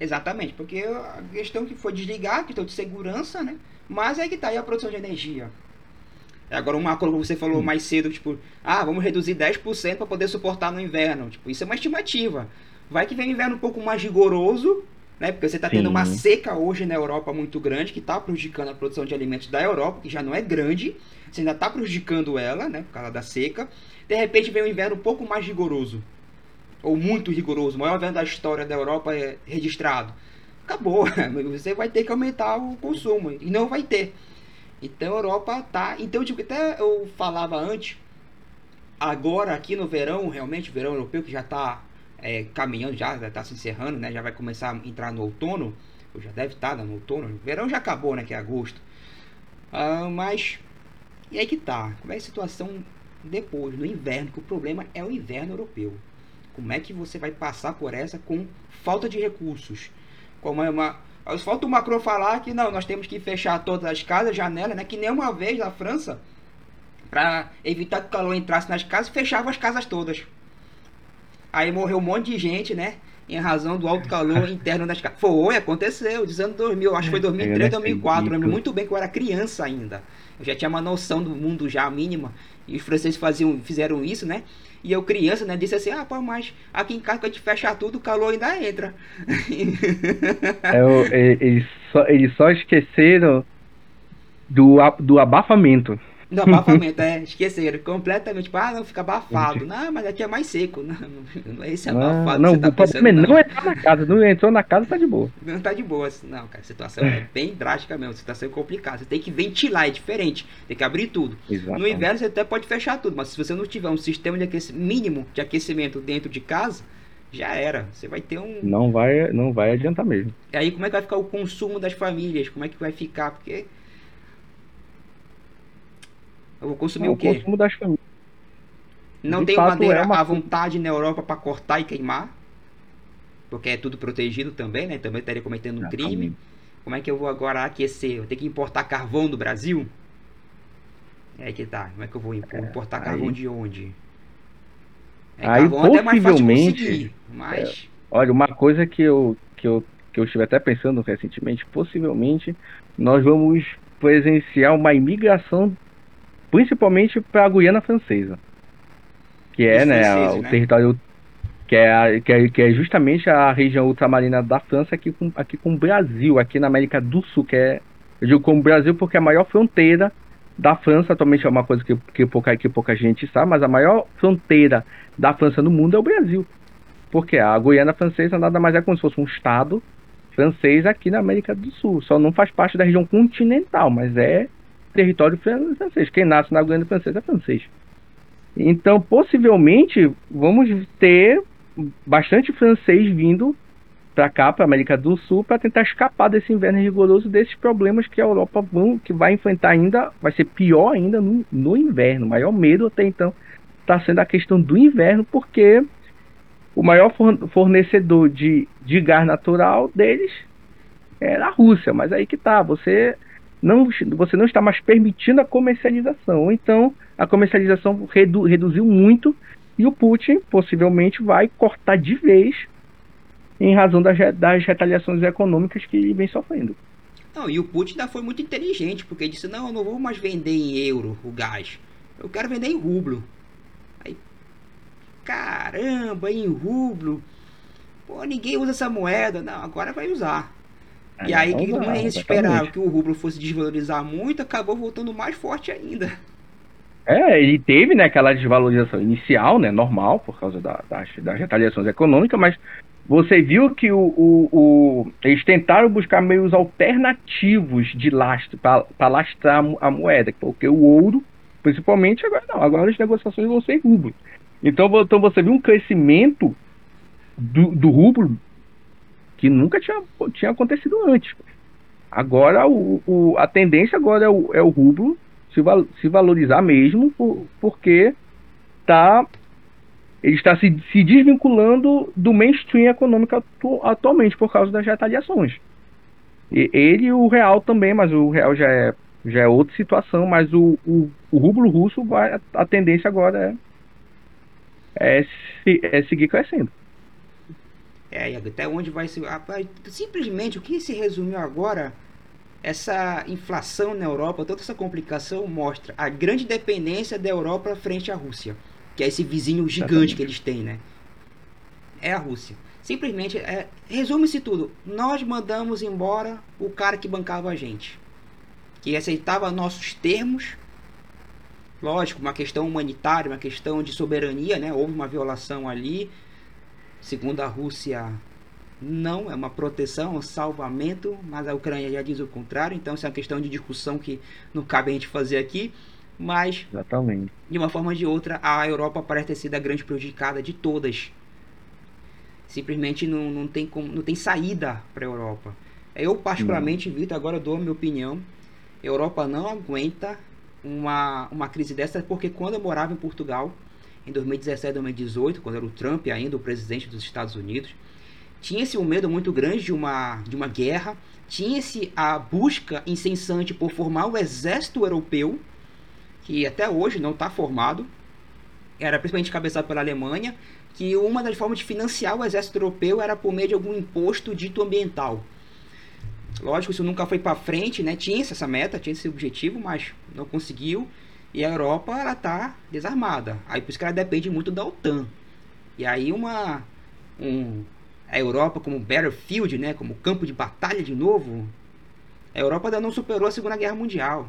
Exatamente, porque a questão que foi desligar, questão de segurança, né? Mas é que tá aí a produção de energia. Agora, uma coisa que você falou mais cedo, tipo, ah, vamos reduzir 10% para poder suportar no inverno. Tipo, isso é uma estimativa. Vai que vem um inverno um pouco mais rigoroso, né? Porque você está tendo uma seca hoje na Europa muito grande, que está prejudicando a produção de alimentos da Europa, que já não é grande. Você ainda está prejudicando ela, né? Por causa da seca. De repente vem um inverno um pouco mais rigoroso. Ou muito rigoroso. O maior inverno da história da Europa é registrado. Acabou. Você vai ter que aumentar o consumo. E não vai ter. Então a Europa tá. Então, tipo, até eu falava antes. Agora aqui no verão, realmente, o verão europeu que já está é, caminhando, já está se encerrando, né? Já vai começar a entrar no outono. Ou já deve estar tá no outono. O verão já acabou, né? Que é agosto. Ah, mas. E aí que tá. Como é a situação depois, no inverno? Que o problema é o inverno europeu. Como é que você vai passar por essa com falta de recursos? Como é uma. Falta o Macron falar que não, nós temos que fechar todas as casas, janelas, né? Que nem uma vez na França, para evitar que o calor entrasse nas casas, fechava as casas todas. Aí morreu um monte de gente, né? Em razão do alto calor interno das casas. Foi, aconteceu, dizendo 2000, acho que foi 2003, 2004. Eu lembro muito bem que eu era criança ainda. Eu já tinha uma noção do mundo já mínima. E os franceses faziam, fizeram isso, né? E eu, criança, né, disse assim: ah, pô, mas aqui em casa, quando a gente fecha tudo, o calor ainda entra. É, eles, só, eles só esqueceram do, do abafamento. Do abafamento, é, esqueceram completamente. Tipo, ah, não, fica abafado. Não, mas aqui é mais seco. Não, não é esse abafado. Não, não tá o problema é não entrar na casa. Não entrou na casa, tá de boa. Não tá de boa. Não, cara, a situação é bem drástica mesmo. A situação é complicada. Você tem que ventilar, é diferente. Tem que abrir tudo. Exatamente. No inverno você até pode fechar tudo, mas se você não tiver um sistema de aquecimento, mínimo de aquecimento dentro de casa, já era. Você vai ter um. Não vai, não vai adiantar mesmo. E aí, como é que vai ficar o consumo das famílias? Como é que vai ficar? Porque eu vou consumir não, o quê? O consumo das famílias. Não de tem madeira é uma... à vontade na Europa para cortar e queimar? Porque é tudo protegido também, né? Também estaria cometendo um crime. Como é que eu vou agora aquecer? Eu tenho que importar carvão do Brasil? É que tá. Como é que eu vou é, importar é, carvão aí... de onde? É, aí possivelmente. mas... É, olha, uma coisa que eu, que, eu, que eu estive até pensando recentemente, possivelmente nós vamos presenciar uma imigração principalmente para a Guiana Francesa, que é, né, franceses, o né? território que é, a, que, é, que é justamente a região ultramarina da França aqui com, aqui com o Brasil, aqui na América do Sul, que é, eu digo como Brasil porque é a maior fronteira da França, atualmente é uma coisa que, que, pouca, que pouca gente sabe, mas a maior fronteira da França no mundo é o Brasil. Porque a Guiana Francesa nada mais é como se fosse um estado francês aqui na América do Sul. Só não faz parte da região continental, mas é território francês. Quem nasce na Guiana Francesa é francês. Então, possivelmente, vamos ter bastante francês vindo para cá, para América do Sul, para tentar escapar desse inverno rigoroso, desses problemas que a Europa vão, que vai enfrentar ainda, vai ser pior ainda no, no inverno. O maior medo até então está sendo a questão do inverno, porque o maior fornecedor de, de gás natural deles era a Rússia. Mas aí que tá, você não, você não está mais permitindo a comercialização. Então, a comercialização redu, reduziu muito e o Putin possivelmente vai cortar de vez em razão das, das retaliações econômicas que ele vem sofrendo. Não, e o Putin ainda foi muito inteligente, porque ele disse, não, eu não vou mais vender em euro o gás. Eu quero vender em rublo. Aí, caramba, em rublo. Pô, ninguém usa essa moeda. Não, agora vai usar. E aí, que não ia esperar que o rublo fosse desvalorizar muito, acabou voltando mais forte ainda. É, ele teve né, aquela desvalorização inicial, né, normal, por causa da, das, das retaliações econômicas, mas você viu que o, o, o, eles tentaram buscar meios alternativos de lastro para lastrar a moeda, porque o ouro, principalmente, agora não, agora as negociações vão ser rublo. Então, então você viu um crescimento do, do rublo que nunca tinha, tinha acontecido antes. Agora o, o, a tendência agora é o, é o rublo se, val, se valorizar mesmo, por, porque tá, ele está se, se desvinculando do mainstream econômico atu, atualmente por causa das retaliações. E, ele e o real também, mas o real já é, já é outra situação, mas o, o, o rublo russo, vai, a tendência agora é, é, é seguir crescendo. É, até onde vai se. Simplesmente o que se resumiu agora, essa inflação na Europa, toda essa complicação mostra a grande dependência da Europa frente à Rússia, que é esse vizinho gigante que eles têm, né? É a Rússia. Simplesmente, é, resume-se tudo. Nós mandamos embora o cara que bancava a gente, que aceitava nossos termos. Lógico, uma questão humanitária, uma questão de soberania, né? Houve uma violação ali Segundo a Rússia, não é uma proteção, é um salvamento, mas a Ucrânia já diz o contrário, então isso é uma questão de discussão que não cabe a gente fazer aqui. Mas, Exatamente. de uma forma ou de outra, a Europa parece ter sido a grande prejudicada de todas. Simplesmente não, não, tem, como, não tem saída para a Europa. Eu, particularmente, Vitor, agora dou a minha opinião. A Europa não aguenta uma, uma crise dessa, porque quando eu morava em Portugal, em 2017, 2018, quando era o Trump ainda o presidente dos Estados Unidos, tinha-se um medo muito grande de uma, de uma guerra, tinha-se a busca incessante por formar o exército europeu, que até hoje não está formado, era principalmente cabeçado pela Alemanha, que uma das formas de financiar o exército europeu era por meio de algum imposto dito ambiental. Lógico, isso nunca foi para frente, né? Tinha essa meta, tinha esse objetivo, mas não conseguiu. E a Europa, ela tá desarmada. Aí por isso que ela depende muito da OTAN. E aí uma... Um, a Europa como battlefield, né? Como campo de batalha de novo. A Europa ainda não superou a Segunda Guerra Mundial.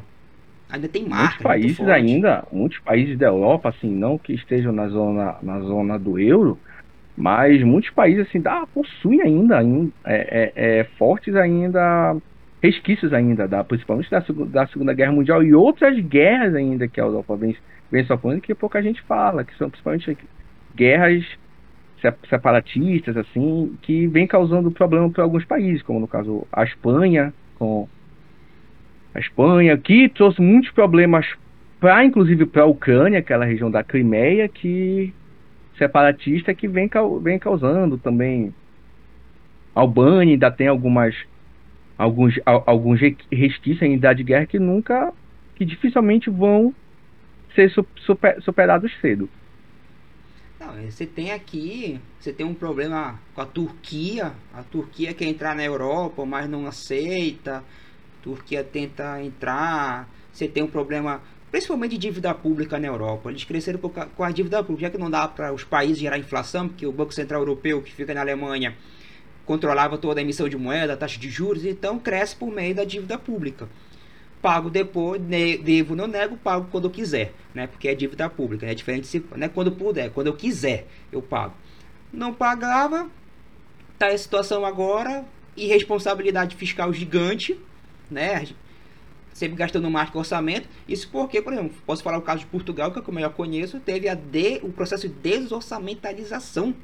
Ainda tem marca. Muitos países ainda, muitos países da Europa, assim, não que estejam na zona, na zona do euro, mas muitos países assim, dá, possuem ainda, ainda é, é, é, fortes ainda resquícios ainda, da, principalmente da, da Segunda Guerra Mundial e outras guerras ainda que a Europa vem, vem sofrendo que pouca gente fala, que são principalmente guerras separatistas, assim, que vem causando problema para alguns países, como no caso a Espanha, com a Espanha, que trouxe muitos problemas para inclusive para a Ucrânia, aquela região da Crimeia, que separatista que vem, vem causando também. A Albânia ainda tem algumas alguns, alguns resquícios ainda de guerra que nunca, que dificilmente vão ser super, superados cedo. Não, você tem aqui, você tem um problema com a Turquia. A Turquia quer entrar na Europa, mas não aceita. A Turquia tenta entrar. Você tem um problema, principalmente de dívida pública na Europa. Eles cresceram com a dívida pública, já que não dá para os países gerar inflação, porque o Banco Central Europeu, que fica na Alemanha, controlava toda a emissão de moeda, a taxa de juros, então cresce por meio da dívida pública. Pago depois, devo, não nego, pago quando eu quiser, né? Porque é dívida pública, é diferente se, né? quando puder, quando eu quiser, eu pago. Não pagava, tá a situação agora, irresponsabilidade fiscal gigante, né? Sempre gastando mais que orçamento. Isso porque, por exemplo, posso falar o caso de Portugal, que é o que eu melhor conheço, teve a de, o processo de desorçamentalização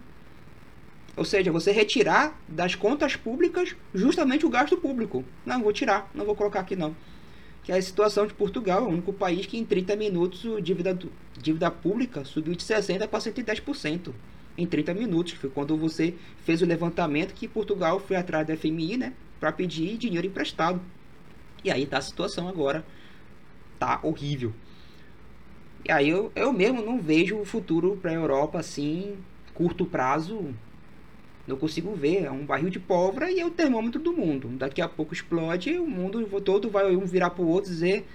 ou seja, você retirar das contas públicas justamente o gasto público. Não, vou tirar, não vou colocar aqui não. Que é a situação de Portugal, é o único país que em 30 minutos a dívida, dívida pública subiu de 60% para 110% em 30 minutos. Foi quando você fez o levantamento que Portugal foi atrás da FMI, né? Para pedir dinheiro emprestado. E aí tá a situação agora. Tá horrível. E aí eu, eu mesmo não vejo o futuro para a Europa assim, curto prazo, não consigo ver. É um barril de pólvora e é o termômetro do mundo. Daqui a pouco explode, o mundo todo vai um virar pro outro e dizer: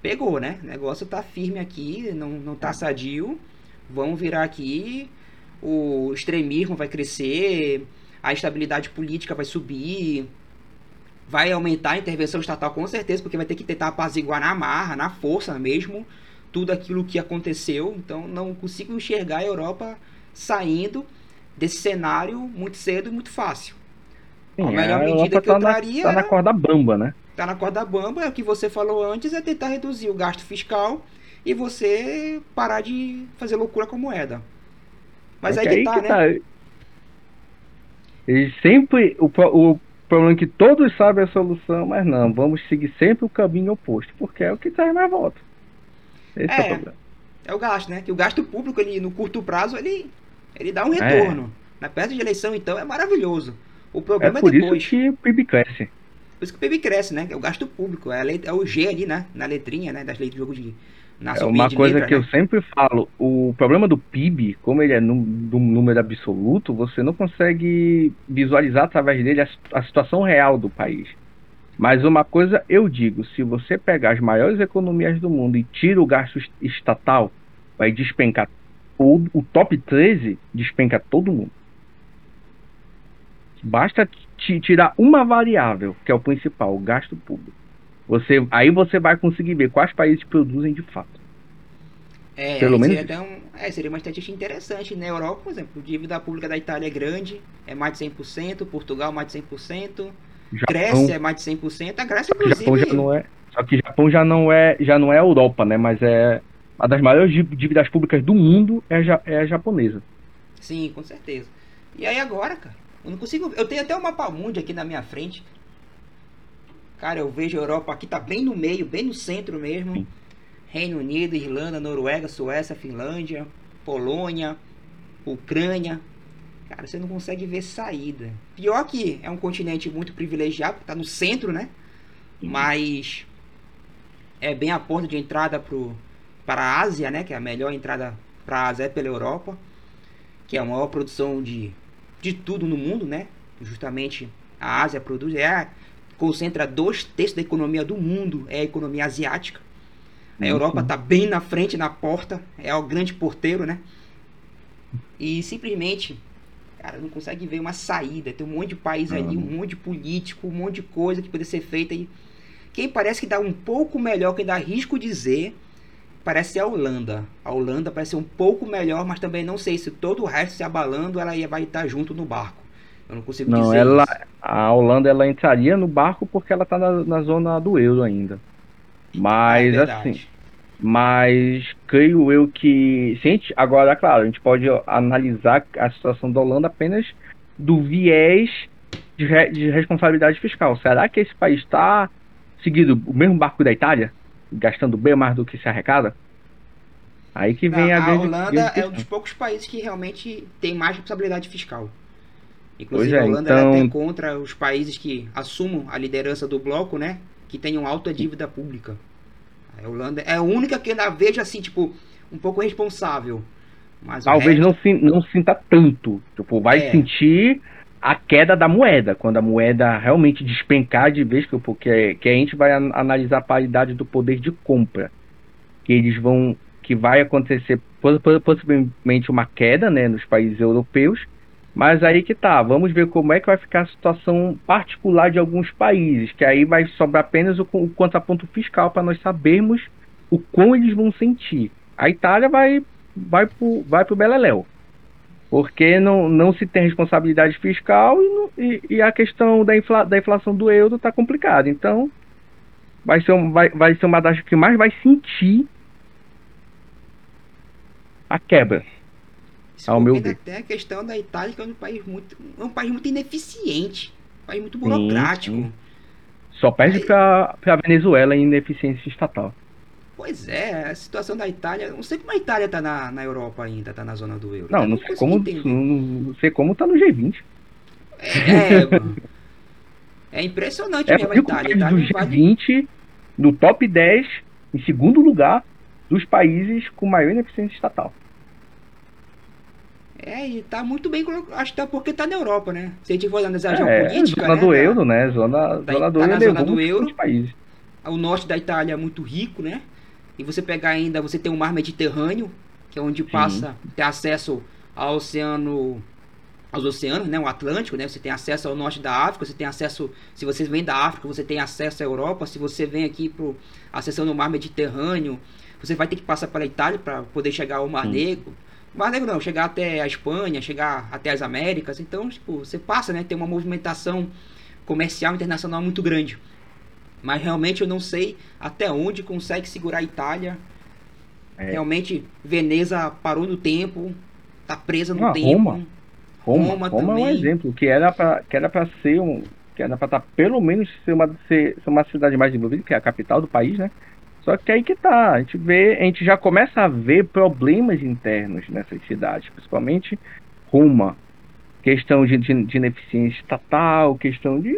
pegou, né? O negócio tá firme aqui, não, não tá sadio. Vamos virar aqui. O extremismo vai crescer, a estabilidade política vai subir, vai aumentar a intervenção estatal com certeza, porque vai ter que tentar apaziguar na marra, na força mesmo, tudo aquilo que aconteceu, então não consigo enxergar a Europa saindo desse cenário muito cedo e muito fácil. Sim, a melhor a medida que tá eu traria. Na, tá na corda bamba, né? Tá na corda bamba, é o que você falou antes, é tentar reduzir o gasto fiscal e você parar de fazer loucura com a moeda. Mas é aí, que, aí tá, que né? Tá. E sempre o, o problema é que todos sabem a solução, mas não, vamos seguir sempre o caminho oposto, porque é o que traz mais voto. Esse é, é o problema. É o gasto, né? Que o gasto público, ele, no curto prazo, ele, ele dá um retorno. É. Na peça de eleição, então, é maravilhoso. O problema é, por é depois. isso que o PIB cresce. Por isso que o PIB cresce, né? É o gasto público. É, é o G ali, né? Na letrinha, né? Das leis do jogo de. É uma coisa letra, que né? eu sempre falo, o problema do PIB, como ele é num, número absoluto, você não consegue visualizar através dele a, a situação real do país. Mas uma coisa eu digo, se você pegar as maiores economias do mundo e tira o gasto estatal, vai despencar o, o top 13 despenca todo mundo. Basta tirar uma variável, que é o principal, o gasto público. Você, aí você vai conseguir ver quais países produzem de fato. É, Pelo menos seria, um, é, seria uma estatística interessante. Na né? Europa, por exemplo, a dívida pública da Itália é grande, é mais de 100%, Portugal mais de 100%, Japão, Grécia é mais de 100%, a Grécia inclusive... Japão já não é, só que Japão já não é, já não é Europa, né, mas é uma das maiores dívidas públicas do mundo é, é a japonesa. Sim, com certeza. E aí agora, cara, eu não consigo. Eu tenho até o mapa mundi aqui na minha frente. Cara, eu vejo a Europa aqui, tá bem no meio, bem no centro mesmo. Sim. Reino Unido, Irlanda, Noruega, Suécia, Finlândia, Polônia, Ucrânia. Cara, você não consegue ver saída. Pior que é um continente muito privilegiado, tá no centro, né? Sim. Mas é bem a porta de entrada pro, para a Ásia, né? Que é a melhor entrada para a Ásia é pela Europa, que é a maior produção de de tudo no mundo, né? Justamente a Ásia produz, é, concentra dois terços da economia do mundo, é a economia asiática. A Europa está bem na frente, na porta, é o grande porteiro, né? E simplesmente, cara, não consegue ver uma saída. Tem um monte de país ali, um monte de político, um monte de coisa que poderia ser feita. E quem parece que dá um pouco melhor, que dá risco dizer, parece ser a Holanda. A Holanda parece ser um pouco melhor, mas também não sei se todo o resto se abalando, ela ia, vai estar junto no barco. Eu não consigo não, dizer ela, isso. A Holanda ela entraria no barco porque ela está na, na zona do euro ainda. Mas é assim, mas creio eu que gente, agora claro, a gente pode analisar a situação da Holanda apenas do viés de, re, de responsabilidade fiscal. Será que esse país está seguindo o mesmo barco da Itália? Gastando bem mais do que se arrecada. Aí que vem Não, a, a grande. A Holanda grande é um dos poucos países que realmente tem mais responsabilidade fiscal. Inclusive, é, a Holanda então... é até contra os países que assumam a liderança do bloco, né? Que tenham alta dívida pública. A Holanda é a única que ainda vejo assim, tipo, um pouco responsável. Mas Talvez resto... não, não sinta tanto. Tipo, vai é. sentir a queda da moeda, quando a moeda realmente despencar de vez, porque que a gente vai analisar a paridade do poder de compra, que eles vão, que vai acontecer possivelmente uma queda, né, nos países europeus, mas aí que tá, vamos ver como é que vai ficar a situação particular de alguns países, que aí vai sobrar apenas o, o contraponto fiscal para nós sabermos o quão eles vão sentir. A Itália vai vai pro, vai Beleléu porque não, não se tem responsabilidade fiscal e, e, e a questão da, infla, da inflação do euro está complicada. Então, vai ser, um, vai, vai ser uma das que mais vai sentir a quebra. Se ao meu ver. Até a questão da Itália, que é um país muito, é um país muito ineficiente, um país muito burocrático. Sim, sim. Só perde para a Venezuela em ineficiência estatal. Pois é, a situação da Itália. Não sei como a Itália tá na, na Europa ainda, tá na zona do euro. Não, não, sei como, não sei como tá no G20. É, é impressionante é mesmo a Itália. Itália do G20, no top 10, em segundo lugar, dos países com maior ineficiência estatal. É, e tá muito bem Acho que tá porque tá na Europa, né? Se a gente for analisar a é, geopolítica. Zona né, do euro, né? Zona, da, zona do tá euro. Na zona do euro. Países. O norte da Itália é muito rico, né? E você pegar ainda, você tem o mar Mediterrâneo, que é onde Sim. passa, tem acesso ao Oceano aos oceanos, né, o Atlântico, né, você tem acesso ao norte da África, você tem acesso, se você vem da África, você tem acesso à Europa, se você vem aqui para acessando o mar Mediterrâneo, você vai ter que passar pela Itália para poder chegar ao Mar Sim. Negro. Mar Negro não, chegar até a Espanha, chegar até as Américas, então, tipo, você passa, né, tem uma movimentação comercial internacional muito grande. Mas realmente eu não sei até onde consegue segurar a Itália. É. Realmente, Veneza parou no tempo, tá presa no ah, tempo. Roma. Roma, Roma, Roma é um exemplo, que era para que era para ser um, que era para estar tá, pelo menos ser uma ser, ser uma cidade mais desenvolvida, que é a capital do país, né? Só que aí que tá, a gente vê, a gente já começa a ver problemas internos nessas cidades, principalmente Roma, questão de, de, de ineficiência estatal, questão de,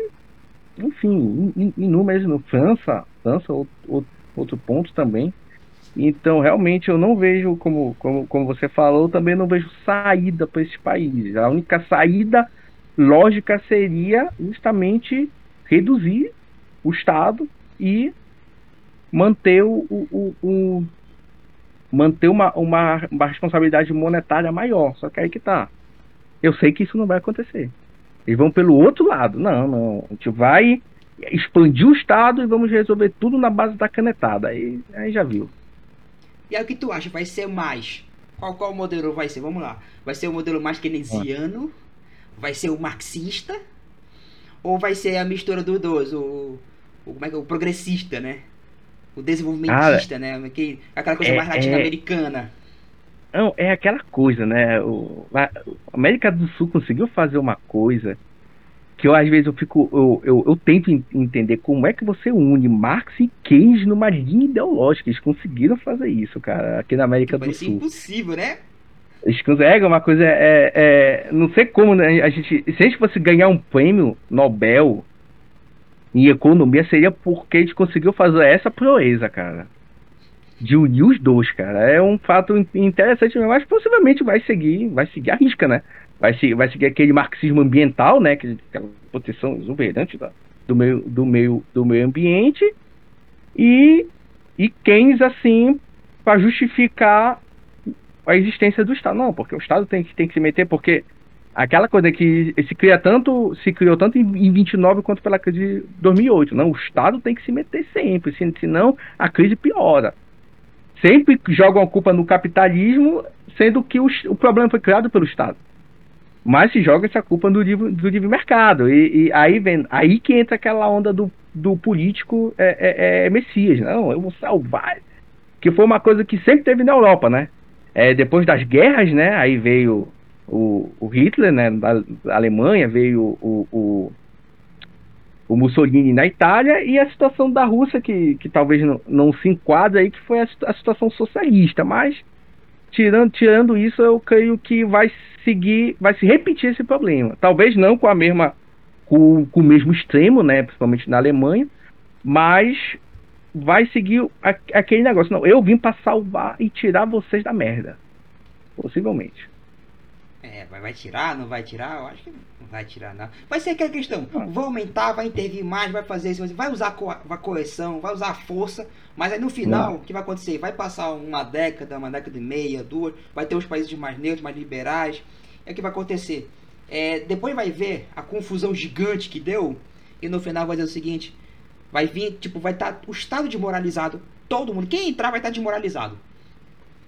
enfim, inúmeras no França, França outro, outro ponto também. Então, realmente, eu não vejo, como, como, como você falou, também não vejo saída para esses países. A única saída lógica seria justamente reduzir o Estado e manter, o, o, o manter uma, uma, uma, responsabilidade monetária maior. Só que aí que tá. Eu sei que isso não vai acontecer. Eles vão pelo outro lado. Não, não. A gente vai expandir o Estado e vamos resolver tudo na base da canetada. Aí, aí já viu. E aí o que tu acha? Vai ser mais? Qual, qual modelo vai ser? Vamos lá. Vai ser o modelo mais keynesiano? Vai ser o marxista? Ou vai ser a mistura dos dois? O, o, como é que é? o progressista, né? O desenvolvimentista, ah, né? Que, aquela coisa é, mais é. latino-americana. É, é aquela coisa, né? O, a América do Sul conseguiu fazer uma coisa que eu às vezes eu fico eu, eu, eu, tento entender como é que você une Marx e Keynes numa linha ideológica. Eles conseguiram fazer isso, cara, aqui na América do Sul. impossível, né? Eles conseguem uma coisa é, é, não sei como né, a gente se a gente fosse ganhar um prêmio Nobel em economia seria porque a gente conseguiu fazer essa proeza, cara. De unir os dois, cara. É um fato interessante, mas possivelmente vai seguir, vai seguir a risca, né? vai, se, vai seguir aquele marxismo ambiental, né? Aquela proteção exuberante do, meio, do, meio, do meio ambiente. E, e Keynes, assim, para justificar a existência do Estado. Não, porque o Estado tem, tem que se meter, porque aquela coisa que se cria tanto, se criou tanto em 29 quanto pela crise de 2008. Não, o Estado tem que se meter sempre, senão a crise piora. Sempre jogam a culpa no capitalismo, sendo que o, o problema foi criado pelo Estado mas se joga essa culpa do livre, do livre mercado. E, e, aí vem aí que entra aquela onda do, do político é, é, é, Messias. Não, eu vou salvar. Que foi uma coisa que sempre teve na Europa, né? É, depois das guerras, né? Aí veio o, o Hitler, né? Da Alemanha, veio o, o, o, Mussolini na Itália e a situação da Rússia, que, que talvez não, não se enquadra aí, que foi a, a situação socialista. Mas tirando, tirando isso, eu creio que vai seguir, vai se repetir esse problema. Talvez não com a mesma, com, com o mesmo extremo, né, principalmente na Alemanha, mas vai seguir a, aquele negócio. Não, eu vim para salvar e tirar vocês da merda, possivelmente. É, vai tirar, não vai tirar? Eu acho que não vai tirar, não. Vai ser aquela questão: ah. vai aumentar, vai intervir mais, vai fazer isso, vai usar co a correção, vai usar a força, mas aí no final, o que vai acontecer? Vai passar uma década, uma década e meia, duas, vai ter os países mais neutros, mais liberais. É o que vai acontecer. É, depois vai ver a confusão gigante que deu, e no final vai dizer o seguinte: vai vir, tipo, vai estar tá o Estado desmoralizado, todo mundo, quem entrar vai estar tá desmoralizado.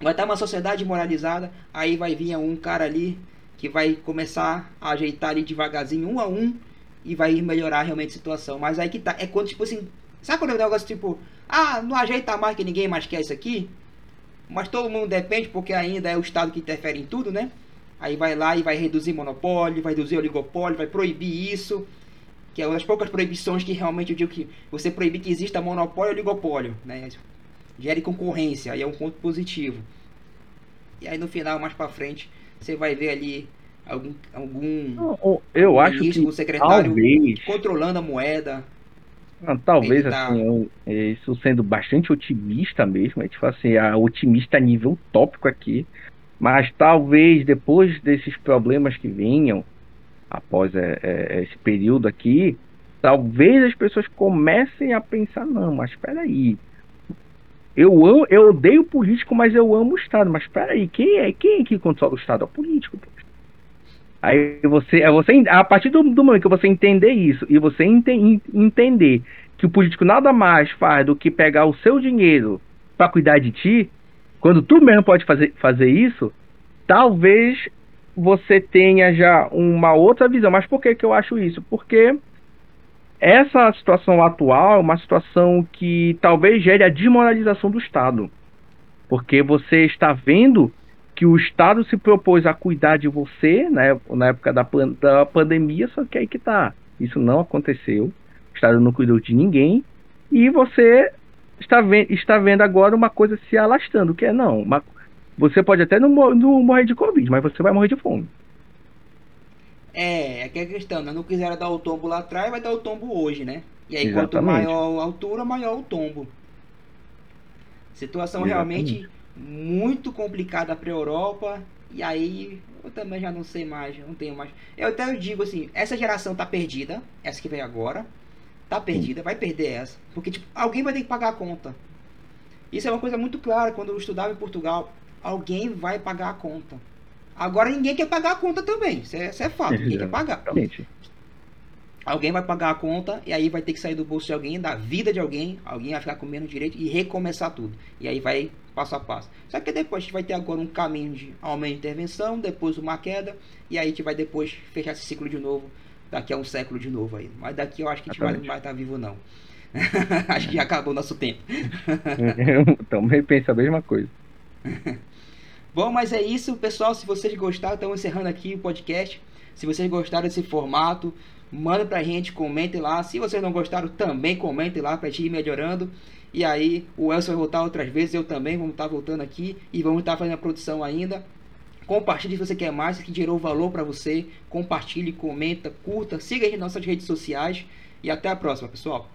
Vai estar tá uma sociedade moralizada, aí vai vir um cara ali que vai começar a ajeitar ali devagarzinho, um a um, e vai melhorar realmente a situação. Mas aí que tá, é quando, tipo assim, sabe quando é um negócio tipo, ah, não ajeita mais que ninguém mais quer isso aqui? Mas todo mundo depende, porque ainda é o Estado que interfere em tudo, né? Aí vai lá e vai reduzir monopólio, vai reduzir oligopólio, vai proibir isso. Que é uma das poucas proibições que realmente eu digo que você proibir que exista monopólio e oligopólio, né? Gere concorrência, aí é um ponto positivo. E aí no final, mais para frente, você vai ver ali algum, algum eu acho que secretário talvez, controlando a moeda. Não, talvez assim, eu, isso sendo bastante otimista mesmo, é tipo assim, a otimista nível tópico aqui, mas talvez depois desses problemas que vinham após é, é, esse período aqui, talvez as pessoas comecem a pensar, não, mas espera aí, eu, amo, eu odeio político, mas eu amo o Estado. Mas espera aí, quem é, quem é que controla o Estado? É o político. Aí você, é você a partir do, do momento que você entender isso e você ente, entender que o político nada mais faz do que pegar o seu dinheiro para cuidar de ti, quando tu mesmo pode fazer, fazer isso, talvez você tenha já uma outra visão. Mas por que, que eu acho isso? Porque essa situação atual é uma situação que talvez gere a desmoralização do Estado. Porque você está vendo que o Estado se propôs a cuidar de você né, na época da, da pandemia, só que aí que tá. Isso não aconteceu. O Estado não cuidou de ninguém. E você está, vendo, está vendo agora uma coisa se alastrando, que é não. Uma, você pode até não, não morrer de Covid, mas você vai morrer de fome. É, é que a questão, né? Não quiseram dar o tombo lá atrás, vai dar o tombo hoje, né? E aí, Exatamente. quanto maior a altura, maior o tombo. Situação Exatamente. realmente muito complicada para a Europa. E aí eu também já não sei mais, não tenho mais. Eu até digo assim, essa geração tá perdida, essa que vem agora, tá perdida, vai perder essa, porque tipo, alguém vai ter que pagar a conta. Isso é uma coisa muito clara quando eu estudava em Portugal, alguém vai pagar a conta. Agora ninguém quer pagar a conta também, isso é, isso é fato, ninguém quer pagar. Alguém vai pagar a conta e aí vai ter que sair do bolso de alguém, da vida de alguém, alguém vai ficar com menos direito e recomeçar tudo. E aí vai passo a passo. Só que depois a gente vai ter agora um caminho de aumento de intervenção, depois uma queda, e aí a gente vai depois fechar esse ciclo de novo, daqui a um século de novo aí. Mas daqui eu acho que a gente vai, não vai estar vivo não. acho que já acabou o nosso tempo. eu também penso a mesma coisa. Bom, mas é isso, pessoal. Se vocês gostaram, estamos encerrando aqui o podcast. Se vocês gostaram desse formato, manda pra gente, comentem lá. Se vocês não gostaram, também comentem lá pra gente ir melhorando. E aí o Elson vai voltar outras vezes, eu também vamos estar voltando aqui e vamos estar fazendo a produção ainda. Compartilhe se você quer mais, se gerou valor para você. Compartilhe, comenta, curta, siga a gente nas nossas redes sociais e até a próxima, pessoal.